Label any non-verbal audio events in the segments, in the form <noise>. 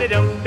Dum-da-da-dum,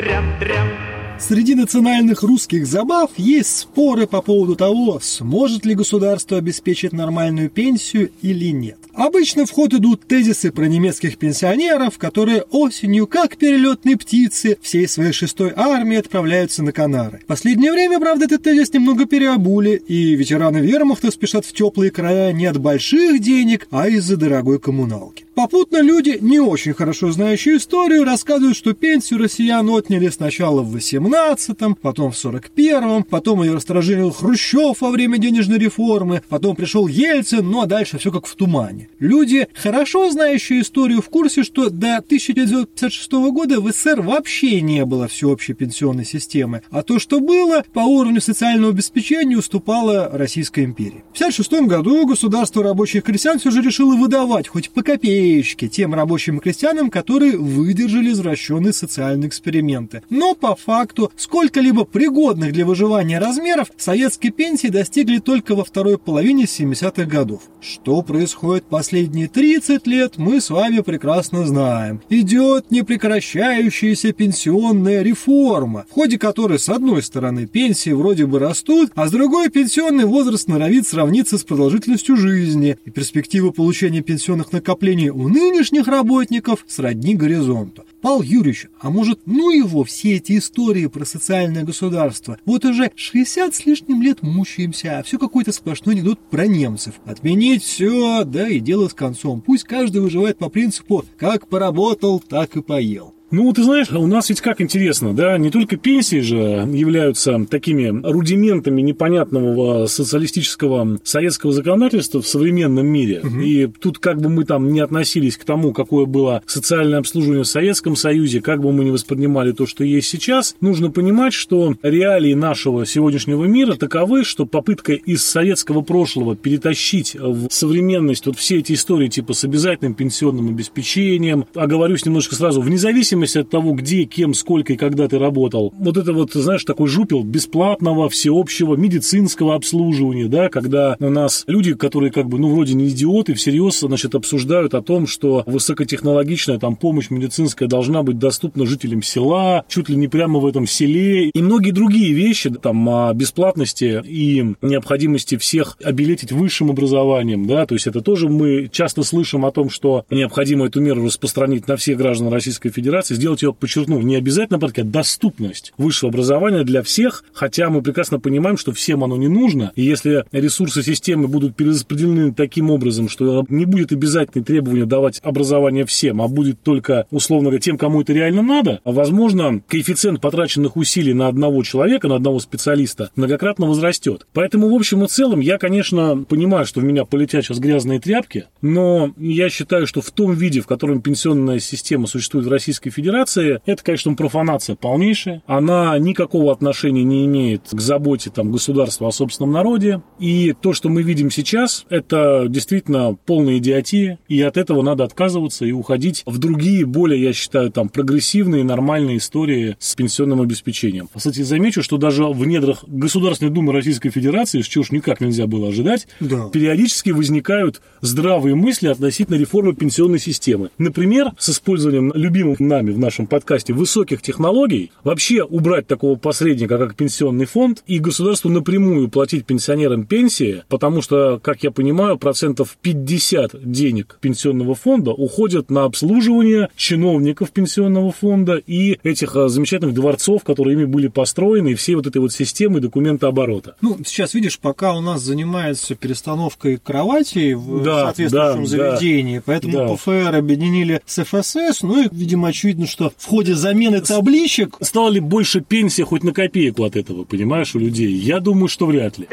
Среди национальных русских забав есть споры по поводу того, сможет ли государство обеспечить нормальную пенсию или нет. Обычно в ход идут тезисы про немецких пенсионеров, которые осенью, как перелетные птицы, всей своей шестой армии отправляются на Канары. В последнее время, правда, этот тезис немного переобули, и ветераны вермахта спешат в теплые края не от больших денег, а из-за дорогой коммуналки. Попутно люди, не очень хорошо знающие историю, рассказывают, что пенсию россиян отняли сначала в 18-м, потом в 41-м, потом ее расторожил Хрущев во время денежной реформы, потом пришел Ельцин, ну а дальше все как в тумане. Люди, хорошо знающие историю, в курсе, что до 1956 года в СССР вообще не было всеобщей пенсионной системы, а то, что было, по уровню социального обеспечения уступало Российской империи. В 1956 году государство рабочих крестьян все же решило выдавать хоть по копеечки тем рабочим и крестьянам, которые выдержали извращенные социальные эксперименты. Но по факту сколько-либо пригодных для выживания размеров советские пенсии достигли только во второй половине 70-х годов. Что происходит последние 30 лет, мы с вами прекрасно знаем. Идет непрекращающаяся пенсионная реформа, в ходе которой с одной стороны пенсии вроде бы растут, а с другой пенсионный возраст норовит сравниться с продолжительностью жизни, и перспективы получения пенсионных накоплений у нынешних работников сродни горизонту. Павел Юрьевич, а может, ну его все эти истории про социальное государство? Вот уже 60 с лишним лет мучаемся, а все какой-то сплошной анекдот про немцев. Отменить все, да и дело с концом. Пусть каждый выживает по принципу «как поработал, так и поел». Ну, ты знаешь, у нас ведь как интересно, да, не только пенсии же являются такими рудиментами непонятного социалистического советского законодательства в современном мире. Угу. И тут как бы мы там не относились к тому, какое было социальное обслуживание в Советском Союзе, как бы мы не воспринимали то, что есть сейчас, нужно понимать, что реалии нашего сегодняшнего мира таковы, что попытка из советского прошлого перетащить в современность вот все эти истории типа с обязательным пенсионным обеспечением, оговорюсь немножко сразу, вне зависимости зависимости от того, где, кем, сколько и когда ты работал. Вот это вот, знаешь, такой жупел бесплатного, всеобщего медицинского обслуживания, да, когда у нас люди, которые как бы, ну, вроде не идиоты, всерьез, значит, обсуждают о том, что высокотехнологичная там помощь медицинская должна быть доступна жителям села, чуть ли не прямо в этом селе, и многие другие вещи, там, о бесплатности и необходимости всех обелетить высшим образованием, да, то есть это тоже мы часто слышим о том, что необходимо эту меру распространить на всех граждан Российской Федерации, и сделать ее, подчеркну, не обязательно порядке, а доступность высшего образования для всех, хотя мы прекрасно понимаем, что всем оно не нужно, и если ресурсы системы будут перераспределены таким образом, что не будет обязательной требования давать образование всем, а будет только, условно говоря, тем, кому это реально надо, возможно, коэффициент потраченных усилий на одного человека, на одного специалиста многократно возрастет. Поэтому, в общем и целом, я, конечно, понимаю, что в меня полетят сейчас грязные тряпки, но я считаю, что в том виде, в котором пенсионная система существует в Российской Федерации, это, конечно, профанация полнейшая. Она никакого отношения не имеет к заботе там, государства о собственном народе. И то, что мы видим сейчас, это действительно полная идиотия. И от этого надо отказываться и уходить в другие, более, я считаю, там, прогрессивные, нормальные истории с пенсионным обеспечением. Кстати, замечу, что даже в недрах Государственной Думы Российской Федерации, с чего уж никак нельзя было ожидать, да. периодически возникают здравые мысли относительно реформы пенсионной системы. Например, с использованием любимых нами нами в нашем подкасте высоких технологий, вообще убрать такого посредника, как пенсионный фонд, и государству напрямую платить пенсионерам пенсии, потому что, как я понимаю, процентов 50 денег пенсионного фонда уходят на обслуживание чиновников пенсионного фонда и этих а, замечательных дворцов, которые ими были построены, и всей вот этой вот системы документооборота. Ну, сейчас, видишь, пока у нас занимается перестановкой кроватей в да, соответствующем да, заведении, да, поэтому да. ПФР объединили с ФСС, ну и, видимо, очевидно, видно, что в ходе замены табличек... Стало ли больше пенсия хоть на копейку от этого, понимаешь, у людей? Я думаю, что вряд ли.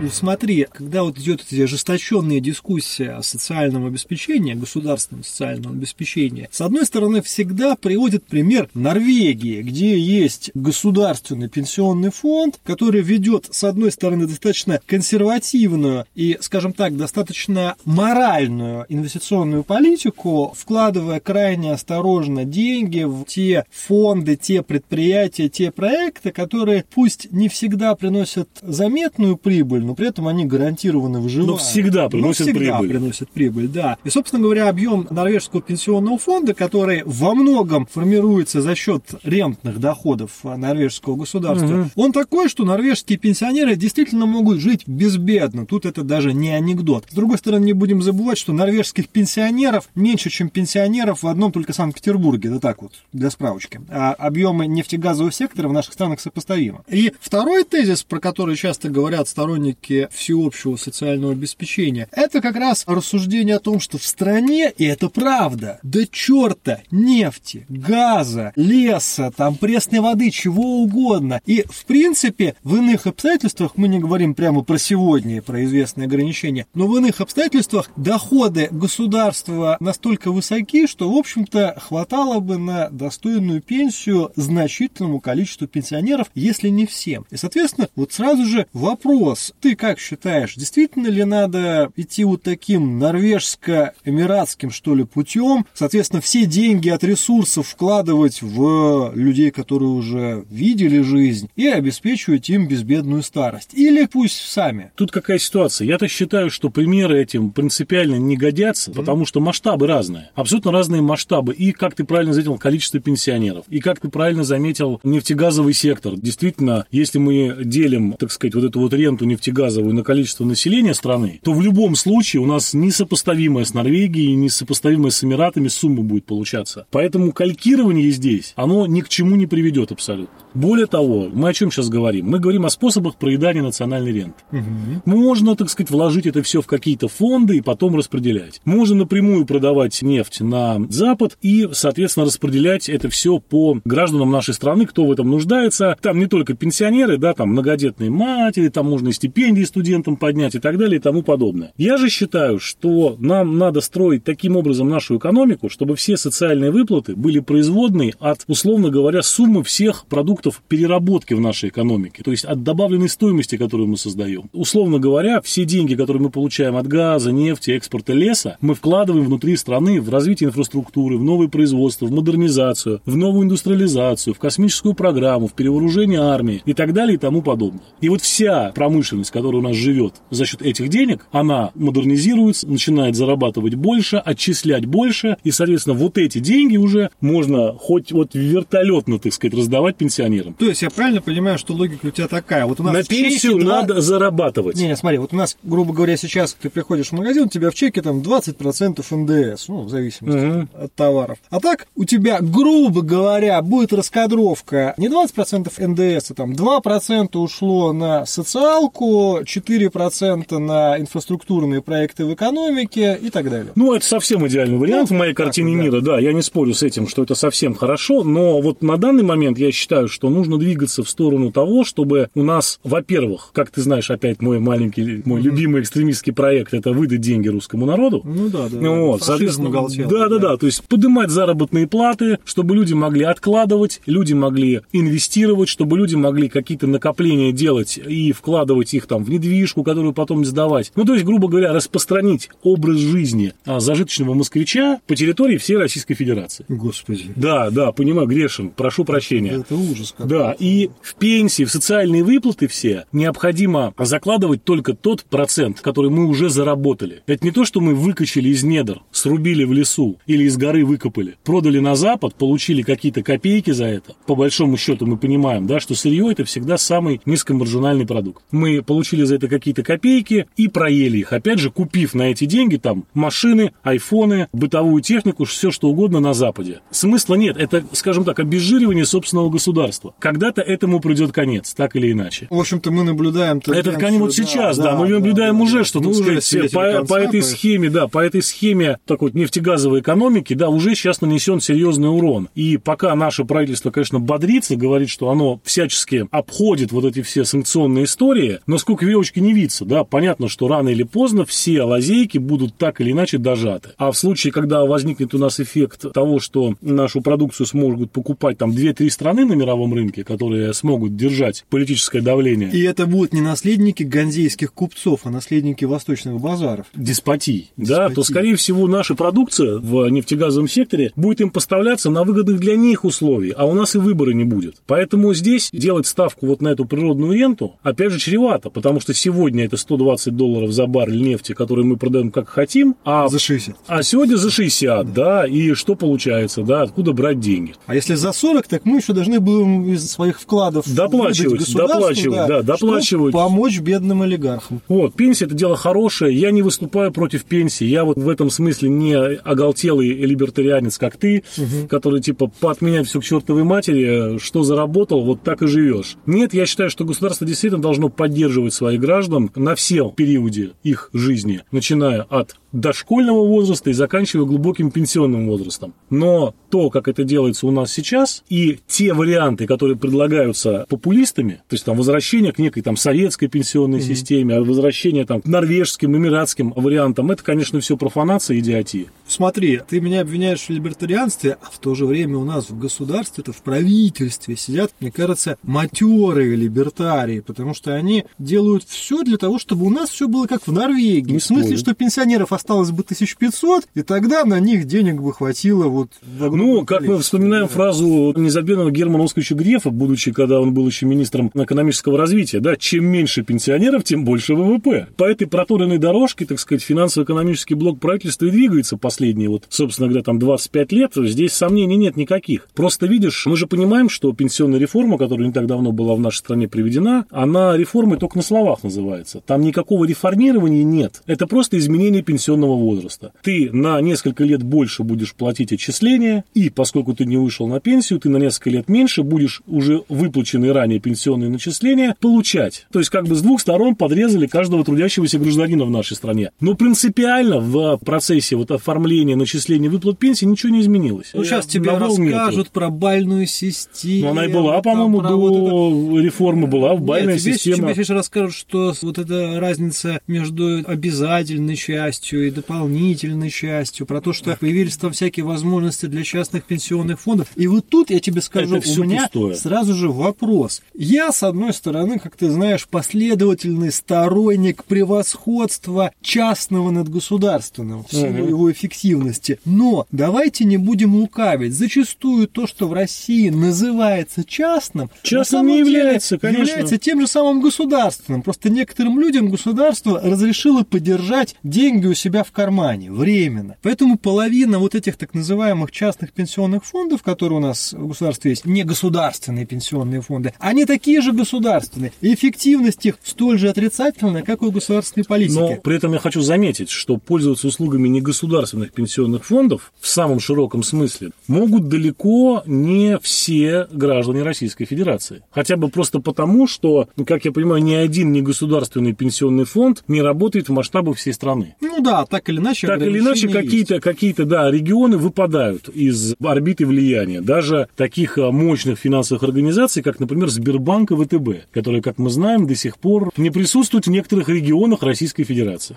Ну, смотри, когда вот идет эти ожесточенная дискуссия о социальном обеспечении, государственном социальном обеспечении, с одной стороны, всегда приводит пример Норвегии, где есть государственный пенсионный фонд, который ведет, с одной стороны, достаточно консервативную и, скажем так, достаточно моральную инвестиционную политику, вкладывая крайне осторожно деньги в те фонды, те предприятия, те проекты, которые пусть не всегда приносят заметную прибыль, прибыль, но при этом они гарантированно выживают. Но всегда приносят но всегда прибыль. приносят прибыль, да. И, собственно говоря, объем норвежского пенсионного фонда, который во многом формируется за счет рентных доходов норвежского государства, угу. он такой, что норвежские пенсионеры действительно могут жить безбедно. Тут это даже не анекдот. С другой стороны, не будем забывать, что норвежских пенсионеров меньше, чем пенсионеров в одном только Санкт-Петербурге. Да так вот, для справочки. А объемы нефтегазового сектора в наших странах сопоставимы. И второй тезис, про который часто говорят сторонники всеобщего социального обеспечения, это как раз рассуждение о том, что в стране, и это правда, да черта, нефти, газа, леса, там пресной воды, чего угодно. И, в принципе, в иных обстоятельствах, мы не говорим прямо про сегодня, про известные ограничения, но в иных обстоятельствах доходы государства настолько высоки, что, в общем-то, хватало бы на достойную пенсию значительному количеству пенсионеров, если не всем. И, соответственно, вот сразу же вопрос, ты как считаешь, действительно ли надо идти вот таким норвежско-эмиратским, что ли, путем, соответственно, все деньги от ресурсов вкладывать в людей, которые уже видели жизнь, и обеспечивать им безбедную старость? Или пусть сами? Тут какая ситуация? Я-то считаю, что примеры этим принципиально не годятся, mm-hmm. потому что масштабы разные. Абсолютно разные масштабы. И, как ты правильно заметил, количество пенсионеров. И, как ты правильно заметил, нефтегазовый сектор. Действительно, если мы делим, так сказать, вот эту вот ренту нефтегазовую на количество населения страны, то в любом случае у нас несопоставимая с Норвегией, несопоставимая с Эмиратами сумма будет получаться. Поэтому калькирование здесь, оно ни к чему не приведет абсолютно. Более того, мы о чем сейчас говорим? Мы говорим о способах проедания национальной ренты. Угу. Можно, так сказать, вложить это все в какие-то фонды и потом распределять. Можно напрямую продавать нефть на Запад и, соответственно, распределять это все по гражданам нашей страны, кто в этом нуждается. Там не только пенсионеры, да, там многодетные матери, там можно и стипендии студентам поднять и так далее и тому подобное. Я же считаю, что нам надо строить таким образом нашу экономику, чтобы все социальные выплаты были производные от, условно говоря, суммы всех продуктов переработки в нашей экономике, то есть от добавленной стоимости, которую мы создаем. Условно говоря, все деньги, которые мы получаем от газа, нефти, экспорта леса, мы вкладываем внутри страны в развитие инфраструктуры, в новое производство, в модернизацию, в новую индустриализацию, в космическую программу, в перевооружение армии и так далее и тому подобное. И вот вся промышленность, которая у нас живет за счет этих денег, она модернизируется, начинает зарабатывать больше, отчислять больше, и, соответственно, вот эти деньги уже можно хоть вот вертолетно, так сказать, раздавать пенсионерам. То есть я правильно понимаю, что логика у тебя такая? Вот у нас На пенсию два... надо зарабатывать. Не, не, смотри, вот у нас, грубо говоря, сейчас ты приходишь в магазин, у тебя в чеке там 20% НДС, ну, в зависимости угу. от товаров. А так у тебя, грубо говоря, будет раскадровка не 20% НДС, а там 2% ушло на социалку, 4% на инфраструктурные проекты в экономике и так далее. Ну, это совсем идеальный вариант ну, в моей картине мира, да. да, я не спорю с этим, что это совсем хорошо, но вот на данный момент я считаю, что нужно двигаться в сторону того, чтобы у нас, во-первых, как ты знаешь, опять мой маленький, мой mm-hmm. любимый экстремистский проект, это выдать деньги русскому народу. Ну да, да. Ну, вот, соответственно, галтел, да, да, да, то есть поднимать заработные платы, чтобы люди могли откладывать, люди могли инвестировать, чтобы люди могли какие-то накопления делать и вкладывать их там в недвижку, которую потом сдавать. Ну, то есть, грубо говоря, распространить образ жизни а, зажиточного москвича по территории всей Российской Федерации. Господи. Да, да, понимаю, грешен, прошу прощения. Это ужас. Какой. Да, и в пенсии, в социальные выплаты все необходимо закладывать только тот процент, который мы уже заработали. Это не то, что мы выкачали из недр, срубили в лесу или из горы выкопали, продали на Запад, получили какие-то копейки за это. По большому счету мы понимаем, да, что сырье это всегда самый низкомаржинальный продукт. Мы получили за это какие-то копейки и проели их, опять же, купив на эти деньги там машины, айфоны, бытовую технику, все что угодно на Западе. Смысла нет, это, скажем так, обезжиривание собственного государства. Когда-то этому придет конец, так или иначе. В общем-то, мы наблюдаем... Это вот сейчас, да, да мы наблюдаем да, уже, да, что, так сказать, по, конца, по этой схеме, да, по этой схеме такой вот нефтегазовой экономики, да, уже сейчас нанесен серьезный урон. И пока наше правительство, конечно, бодрится, говорит, что оно всячески обходит вот эти все санкционные истории, но сколько веревочки не виться, да, понятно, что рано или поздно все лазейки будут так или иначе дожаты. А в случае, когда возникнет у нас эффект того, что нашу продукцию смогут покупать там 2-3 страны на мировом рынке, которые смогут держать политическое давление. И это будут не наследники ганзейских купцов, а наследники восточных базаров. Деспотий. Да, то, скорее всего, наша продукция в нефтегазовом секторе будет им поставляться на выгодных для них условий, а у нас и выбора не будет. Поэтому здесь делать ставку вот на эту природную ренту, опять же, чревато, потому что сегодня это 120 долларов за баррель нефти, который мы продаем как хотим, а, За 60. а сегодня за 60, да, и что получается, да, откуда брать деньги? А если за 40, так мы еще должны будем из своих вкладов Доплачивать, доплачивать, да, доплачивать. чтобы помочь бедным олигархам. Вот, пенсия это дело хорошее, я не выступаю против пенсии, я вот в этом смысле не оголтелый либертарианец, как ты, который типа поотменять все к чертовой матери, что заработал, вот так и живешь. Нет, я считаю, что государство действительно должно поддерживать своих граждан на всем периоде их жизни, начиная от дошкольного возраста и заканчивая глубоким пенсионным возрастом. Но то, как это делается у нас сейчас, и те варианты, которые предлагаются популистами, то есть там возвращение к некой там советской пенсионной системе, а возвращение там к норвежским, эмиратским вариантам, это, конечно, все профанация и идиотия. Смотри, ты меня обвиняешь в либертарианстве, а в то же время у нас в государстве, это в правительстве сидят, мне кажется, матерые либертарии, потому что они делают все для того, чтобы у нас все было как в Норвегии. Не в смысле, что пенсионеров осталось бы 1500, и тогда на них денег бы хватило вот... Ну, как мы вспоминаем фразу незабвенного Германа Оскаровича Грефа, будучи, когда он был еще министром экономического развития, да, чем меньше пенсионеров, тем больше ВВП. По этой проторенной дорожке, так сказать, финансово-экономический блок правительства и двигается последние, вот, собственно говоря, там 25 лет, здесь сомнений нет никаких. Просто видишь, мы же понимаем, что пенсионная реформа, которая не так давно была в нашей стране приведена, она реформой только на словах называется. Там никакого реформирования нет. Это просто изменение пенсионного возраста. Ты на несколько лет больше будешь платить отчисления, и поскольку ты не вышел на пенсию, ты на несколько лет меньше будешь уже выплаченные ранее пенсионные начисления получать. То есть как бы с двух сторон подрезали каждого трудящегося гражданина в нашей стране. Но принципиально в процессе вот оформления начисления выплат пенсии ничего не изменилось. Ну, сейчас тебе нету. расскажут про бальную систему. Но она и была, по-моему, про вот это. до реформы была, в бальная Нет, тебе, система. тебе сейчас расскажут, что вот эта разница между обязательной частью и дополнительной частью, про то, что появились там всякие возможности для частных пенсионных фондов. И вот тут я тебе скажу, Это у меня пустое. сразу же вопрос. Я, с одной стороны, как ты знаешь, последовательный сторонник превосходства частного над государственным в силу Мгм. его эффективности. Но давайте не будем лукавить. Зачастую то, что в России называется частным, Частным не является, конечно. является тем же самым государственным. Просто некоторым людям государство разрешило подержать деньги у себя в кармане временно. Поэтому половина вот этих так называемых частных пенсионных фондов, которые у нас в государстве есть, не государственные пенсионные фонды, они такие же государственные. И эффективность их столь же отрицательная, как и у государственной политики. Но при этом я хочу заметить, что пользоваться услугами негосударственных пенсионных фондов в самом широком смысле могут далеко не все граждане Российской Федерации. Хотя бы просто потому, что, ну, как я понимаю, ни один негосударственный пенсионный фонд не работает в масштабах всей страны. Ну да, так или иначе. Так или иначе, какие-то, какие-то, да, регионы выпадают из орбиты влияния. Даже таких а, мощных финансовых организаций, как, например, Сбербанк и ВТБ, которые, как мы знаем, до сих пор не присутствуют в некоторых регионах Российской Федерации.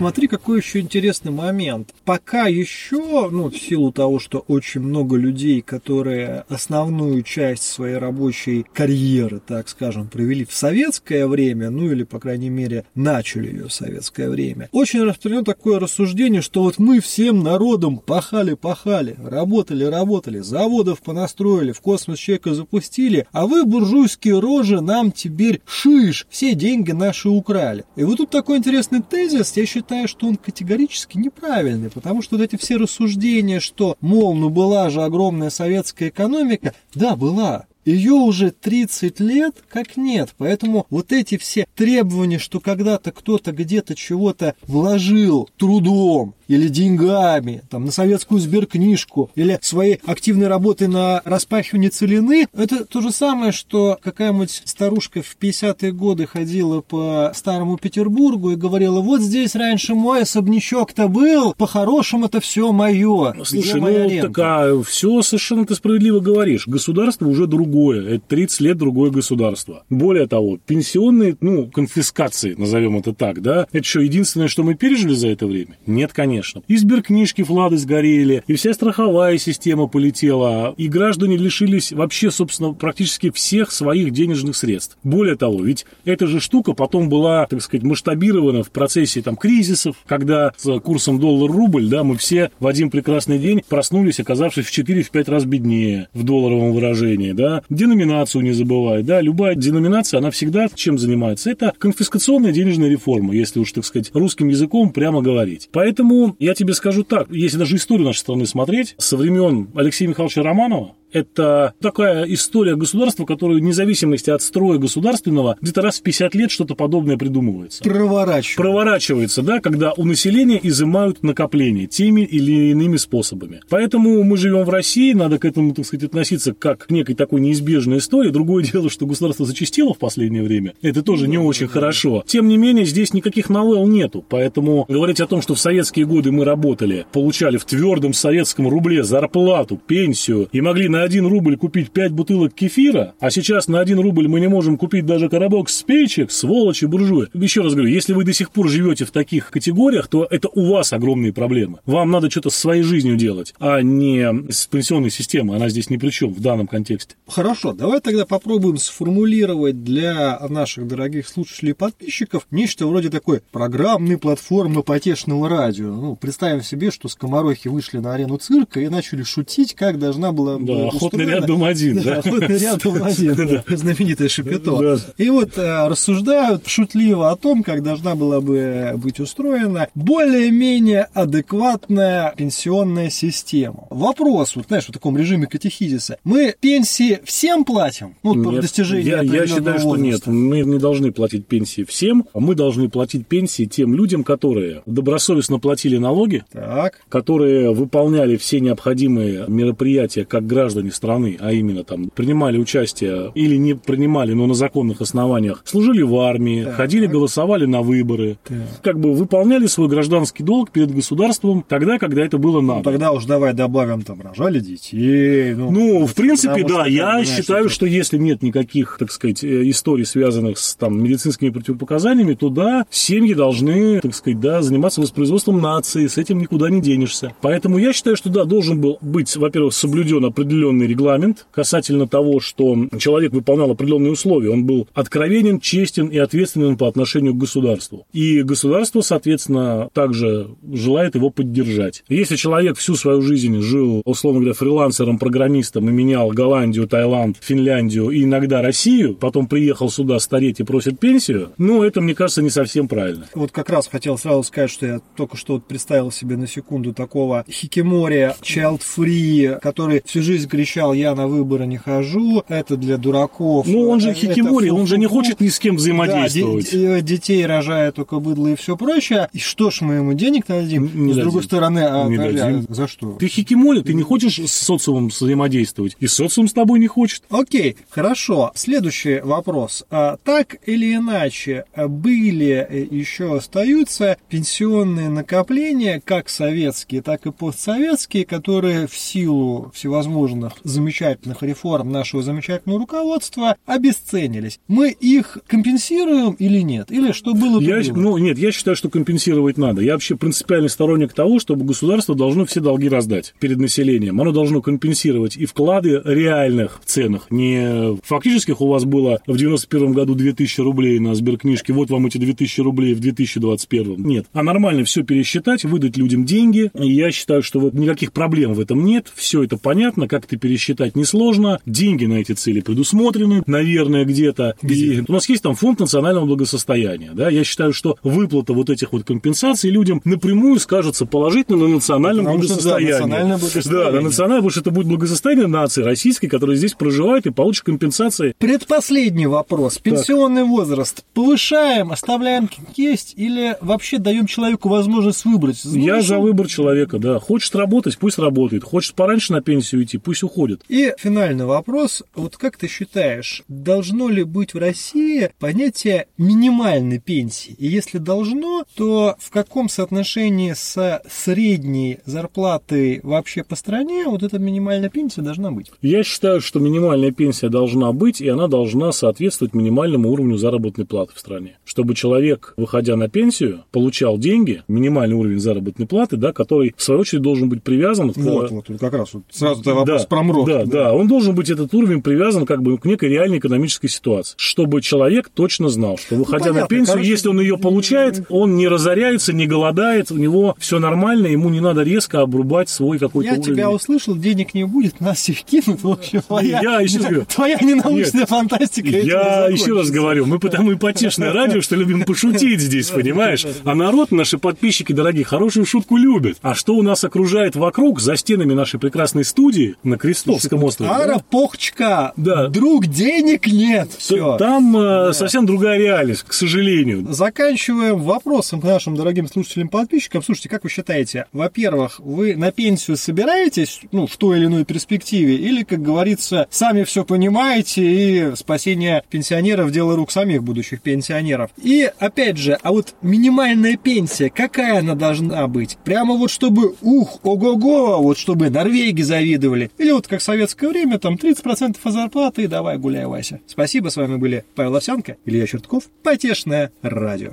Смотри, какой еще интересный момент. Пока еще, ну, в силу того, что очень много людей, которые основную часть своей рабочей карьеры, так скажем, провели в советское время, ну или, по крайней мере, начали ее в советское время, очень распространено такое рассуждение, что вот мы всем народом пахали-пахали, работали-работали, заводов понастроили, в космос человека запустили, а вы, буржуйские рожи, нам теперь шиш, все деньги наши украли. И вот тут такой интересный тезис, я считаю, что он категорически неправильный, потому что вот эти все рассуждения, что, мол, ну была же огромная советская экономика, да, была, ее уже 30 лет как нет. Поэтому вот эти все требования, что когда-то кто-то где-то чего-то вложил трудом или деньгами, там, на советскую сберкнижку, или своей активной работой на распахивание целины, это то же самое, что какая-нибудь старушка в 50-е годы ходила по старому Петербургу и говорила, вот здесь раньше мой особнячок-то был, по-хорошему это все мое. Слушай, Где моя ну рента?» так а все совершенно ты справедливо говоришь. Государство уже другое. Это 30 лет другое государство. Более того, пенсионные, ну, конфискации, назовем это так, да, это что, единственное, что мы пережили за это время? Нет, конечно. И сберкнижки Влады сгорели, и вся страховая система полетела, и граждане лишились вообще, собственно, практически всех своих денежных средств. Более того, ведь эта же штука потом была, так сказать, масштабирована в процессе там кризисов, когда с курсом доллар-рубль, да, мы все в один прекрасный день проснулись, оказавшись в 4-5 раз беднее в долларовом выражении, да, деноминацию не забывай, да, любая деноминация, она всегда чем занимается? Это конфискационная денежная реформа, если уж, так сказать, русским языком прямо говорить. Поэтому я тебе скажу так, если даже историю нашей страны смотреть, со времен Алексея Михайловича Романова, это такая история государства, которая вне зависимости от строя государственного где-то раз в 50 лет что-то подобное придумывается. Проворачивается. Проворачивается, да, когда у населения изымают накопления теми или иными способами. Поэтому мы живем в России, надо к этому, так сказать, относиться как к некой такой неизбежной истории. Другое <laughs> дело, что государство зачастило в последнее время. Это тоже не очень хорошо. Тем не менее, здесь никаких новелл нету. Поэтому говорить о том, что в советские годы мы работали, получали в твердом советском рубле зарплату, пенсию и могли на 1 рубль купить 5 бутылок кефира, а сейчас на 1 рубль мы не можем купить даже коробок спичек, сволочи, буржуи. Еще раз говорю, если вы до сих пор живете в таких категориях, то это у вас огромные проблемы. Вам надо что-то с своей жизнью делать, а не с пенсионной системой. Она здесь ни при чем в данном контексте. Хорошо, давай тогда попробуем сформулировать для наших дорогих слушателей и подписчиков нечто вроде такой программной платформы потешного радио. Ну, представим себе, что скоморохи вышли на арену цирка и начали шутить, как должна была да, охотный ряд дом один. Да, охотный ряд дом <laughs> один, <laughs> знаменитое шапито. И вот э, рассуждают шутливо о том, как должна была бы быть устроена более-менее адекватная пенсионная система. Вопрос, вот знаешь, в таком режиме катехизиса. Мы пенсии всем платим? Ну, по достижению я, я считаю, что нет. Мы не должны платить пенсии всем, а мы должны платить пенсии тем людям, которые добросовестно платили налоги, так. которые выполняли все необходимые мероприятия как граждане страны, а именно там принимали участие или не принимали, но на законных основаниях, служили в армии, так. ходили, голосовали на выборы, так. как бы выполняли свой гражданский долг перед государством тогда, когда это было надо. Ну, тогда уж давай добавим, там, рожали детей. Ну, ну в принципе, да, я считаю, что если нет никаких, так сказать, э, историй, связанных с там, медицинскими противопоказаниями, то да, семьи должны, так сказать, да, заниматься воспроизводством нации, с этим никуда не денешься. Поэтому я считаю, что да, должен был быть, во-первых, соблюден определенный регламент касательно того, что человек выполнял определенные условия. Он был откровенен, честен и ответственен по отношению к государству. И государство, соответственно, также желает его поддержать. Если человек всю свою жизнь жил, условно говоря, фрилансером, программистом и менял Голландию, Таиланд, Финляндию и иногда Россию, потом приехал сюда стареть и просит пенсию, ну, это, мне кажется, не совсем правильно. Вот как раз хотел сразу сказать, что я только что представил себе на секунду такого хикимори, child free, который всю жизнь кричал, я на выборы не хожу, это для дураков. Ну, он же хикимори, он же не хочет ни с кем взаимодействовать. Да, детей рожает только быдло и все прочее. И что ж мы ему денег дадим? Не с дадим. другой стороны, а, не дадим. за что? Ты хикимори, ты не хочешь с социумом взаимодействовать, и социум с тобой не хочет. Окей, хорошо. Следующий вопрос. А, так или иначе, были и еще остаются пенсионные накопления, как советские, так и постсоветские, которые в силу всевозможных замечательных реформ нашего замечательного руководства обесценились. Мы их компенсируем или нет? Или что было? Я, было? ну, нет, я считаю, что компенсировать надо. Я вообще принципиальный сторонник того, чтобы государство должно все долги раздать перед населением. Оно должно компенсировать и вклады реальных ценах, не фактических у вас было в 91 году 2000 рублей на сберкнижке, вот вам эти 2000 рублей в 2021. Нет. А нормально все пересчитать, выдать людям деньги. Я считаю, что вот никаких проблем в этом нет. Все это понятно, как это пересчитать несложно. Деньги на эти цели предусмотрены, наверное, где-то. И у нас есть там фонд национального благосостояния. Да? Я считаю, что выплата вот этих вот компенсаций людям напрямую скажется положительно на национальном Потому благосостоянии. Что, да, национальное благосостояние. Да, на национальное, потому что это будет благосостояние нации российской, которая здесь проживает и получит компенсации. Предпоследний вопрос. Пенсионный так. возраст. Повышаем, оставляем как есть или вообще даем человеку возможность выбрать? Ну, Я за выбор человека, да. Хочет работать, пусть работает. Хочет пораньше на пенсию идти, пусть уходит. И финальный вопрос. Вот как ты считаешь, должно ли быть в России понятие минимальной пенсии? И если должно, то в каком соотношении с средней зарплатой вообще по стране вот эта минимальная пенсия должна быть? Я считаю, что минимальная пенсия должна быть, и она должна соответствовать минимальному уровню заработной платы в стране. Чтобы человек, выходя на пенсию, получал деньги, минимальный уровень заработной платы, да, который, в свою очередь, должен быть привязан вот, к... Вот, вот, как раз вот сразу да, вопрос промрок. Да, да, он должен быть, этот уровень, привязан как бы к некой реальной экономической ситуации, чтобы человек точно знал, что выходя понятно, на пенсию, короче, если он ее получает, он не разоряется, не голодает, у него все нормально, ему не надо резко обрубать свой какой-то Я уровень. тебя услышал, денег не будет, нас всех кинут. В общем, твоя, Я еще говорю. твоя ненаучная фантастика. этим Я еще раз говорю, мы потому и потешное радио, что любим пошутить здесь, понимаешь? А народ, наши подписчики дорогие, хорошую шутку любят. А что у нас окружает вокруг, за стенами нашей прекрасной студии на Крестовском острове? да? Ара Похчка, Да. друг, денег нет. Все. Там э, совсем другая реальность, к сожалению. Заканчиваем вопросом к нашим дорогим слушателям-подписчикам. Слушайте, как вы считаете, во-первых, вы на пенсию собираетесь, ну, в той или иной перспективе, или, как говорится, сами все понимаете, и спасение пенсионеров – дело рук самих будущих пенсионеров. И, опять же, а вот минимальная пенсия, какая она должна быть? Прямо вот чтобы, ух, ого-го, вот чтобы Норвегии завидовали. Или вот как советское время, там 30% от зарплаты, и давай гуляй, Вася. Спасибо, с вами были Павел Овсянко, Илья Чертков, Потешное радио.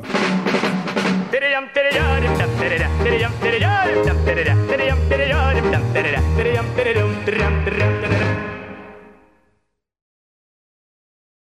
Перейдем, перейдем, перейдем, там, перейдем, перейдем, перейдем, там, перейдем, перейдем, перейдем, перейдем, перейдем, перейдем.